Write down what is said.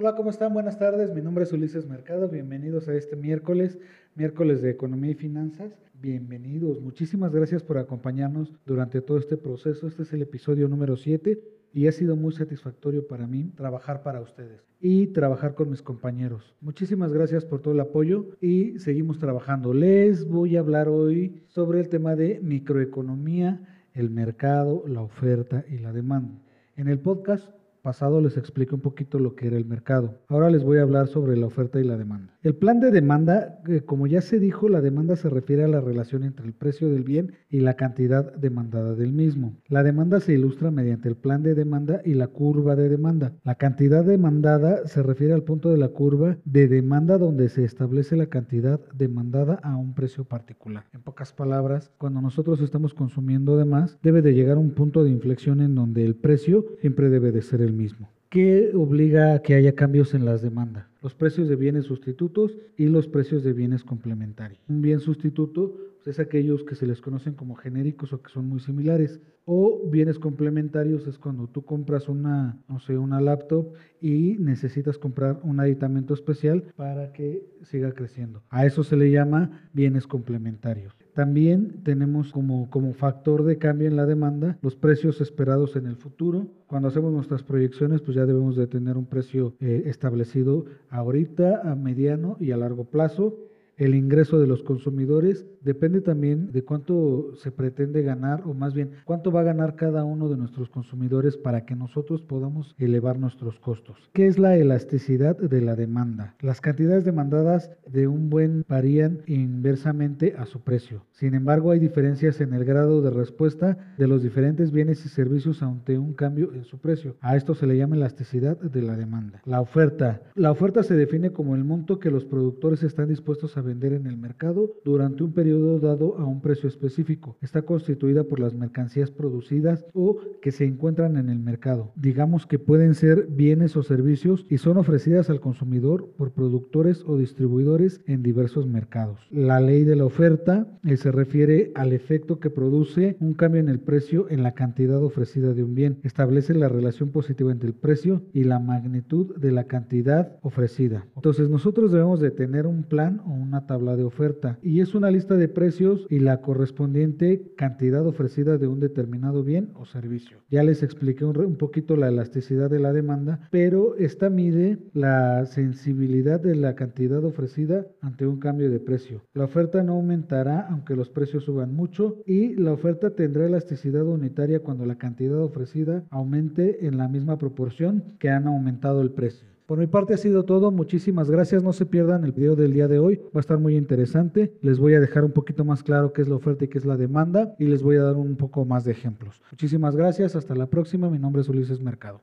Hola, ¿cómo están? Buenas tardes. Mi nombre es Ulises Mercado. Bienvenidos a este miércoles, miércoles de Economía y Finanzas. Bienvenidos. Muchísimas gracias por acompañarnos durante todo este proceso. Este es el episodio número 7 y ha sido muy satisfactorio para mí trabajar para ustedes y trabajar con mis compañeros. Muchísimas gracias por todo el apoyo y seguimos trabajando. Les voy a hablar hoy sobre el tema de microeconomía, el mercado, la oferta y la demanda. En el podcast pasado les expliqué un poquito lo que era el mercado. Ahora les voy a hablar sobre la oferta y la demanda. El plan de demanda, eh, como ya se dijo, la demanda se refiere a la relación entre el precio del bien y la cantidad demandada del mismo. La demanda se ilustra mediante el plan de demanda y la curva de demanda. La cantidad demandada se refiere al punto de la curva de demanda donde se establece la cantidad demandada a un precio particular. En pocas palabras, cuando nosotros estamos consumiendo de más, debe de llegar a un punto de inflexión en donde el precio siempre debe de ser el mismo. ¿Qué obliga a que haya cambios en las demandas? Los precios de bienes sustitutos y los precios de bienes complementarios. Un bien sustituto pues, es aquellos que se les conocen como genéricos o que son muy similares. O bienes complementarios es cuando tú compras una, no sé, una laptop y necesitas comprar un aditamento especial para que siga creciendo. A eso se le llama bienes complementarios. También tenemos como, como factor de cambio en la demanda los precios esperados en el futuro. Cuando hacemos nuestras proyecciones, pues ya debemos de tener un precio eh, establecido ahorita, a mediano y a largo plazo el ingreso de los consumidores depende también de cuánto se pretende ganar o más bien cuánto va a ganar cada uno de nuestros consumidores para que nosotros podamos elevar nuestros costos. ¿Qué es la elasticidad de la demanda? Las cantidades demandadas de un buen varían inversamente a su precio. Sin embargo, hay diferencias en el grado de respuesta de los diferentes bienes y servicios ante un cambio en su precio. A esto se le llama elasticidad de la demanda. La oferta. La oferta se define como el monto que los productores están dispuestos a vender en el mercado durante un periodo dado a un precio específico. Está constituida por las mercancías producidas o que se encuentran en el mercado. Digamos que pueden ser bienes o servicios y son ofrecidas al consumidor por productores o distribuidores en diversos mercados. La ley de la oferta eh, se refiere al efecto que produce un cambio en el precio en la cantidad ofrecida de un bien. Establece la relación positiva entre el precio y la magnitud de la cantidad ofrecida. Entonces nosotros debemos de tener un plan o una tabla de oferta y es una lista de precios y la correspondiente cantidad ofrecida de un determinado bien o servicio. Ya les expliqué un, un poquito la elasticidad de la demanda, pero esta mide la sensibilidad de la cantidad ofrecida ante un cambio de precio. La oferta no aumentará aunque los precios suban mucho y la oferta tendrá elasticidad unitaria cuando la cantidad ofrecida aumente en la misma proporción que han aumentado el precio. Por mi parte ha sido todo, muchísimas gracias, no se pierdan el video del día de hoy, va a estar muy interesante, les voy a dejar un poquito más claro qué es la oferta y qué es la demanda y les voy a dar un poco más de ejemplos. Muchísimas gracias, hasta la próxima, mi nombre es Ulises Mercado.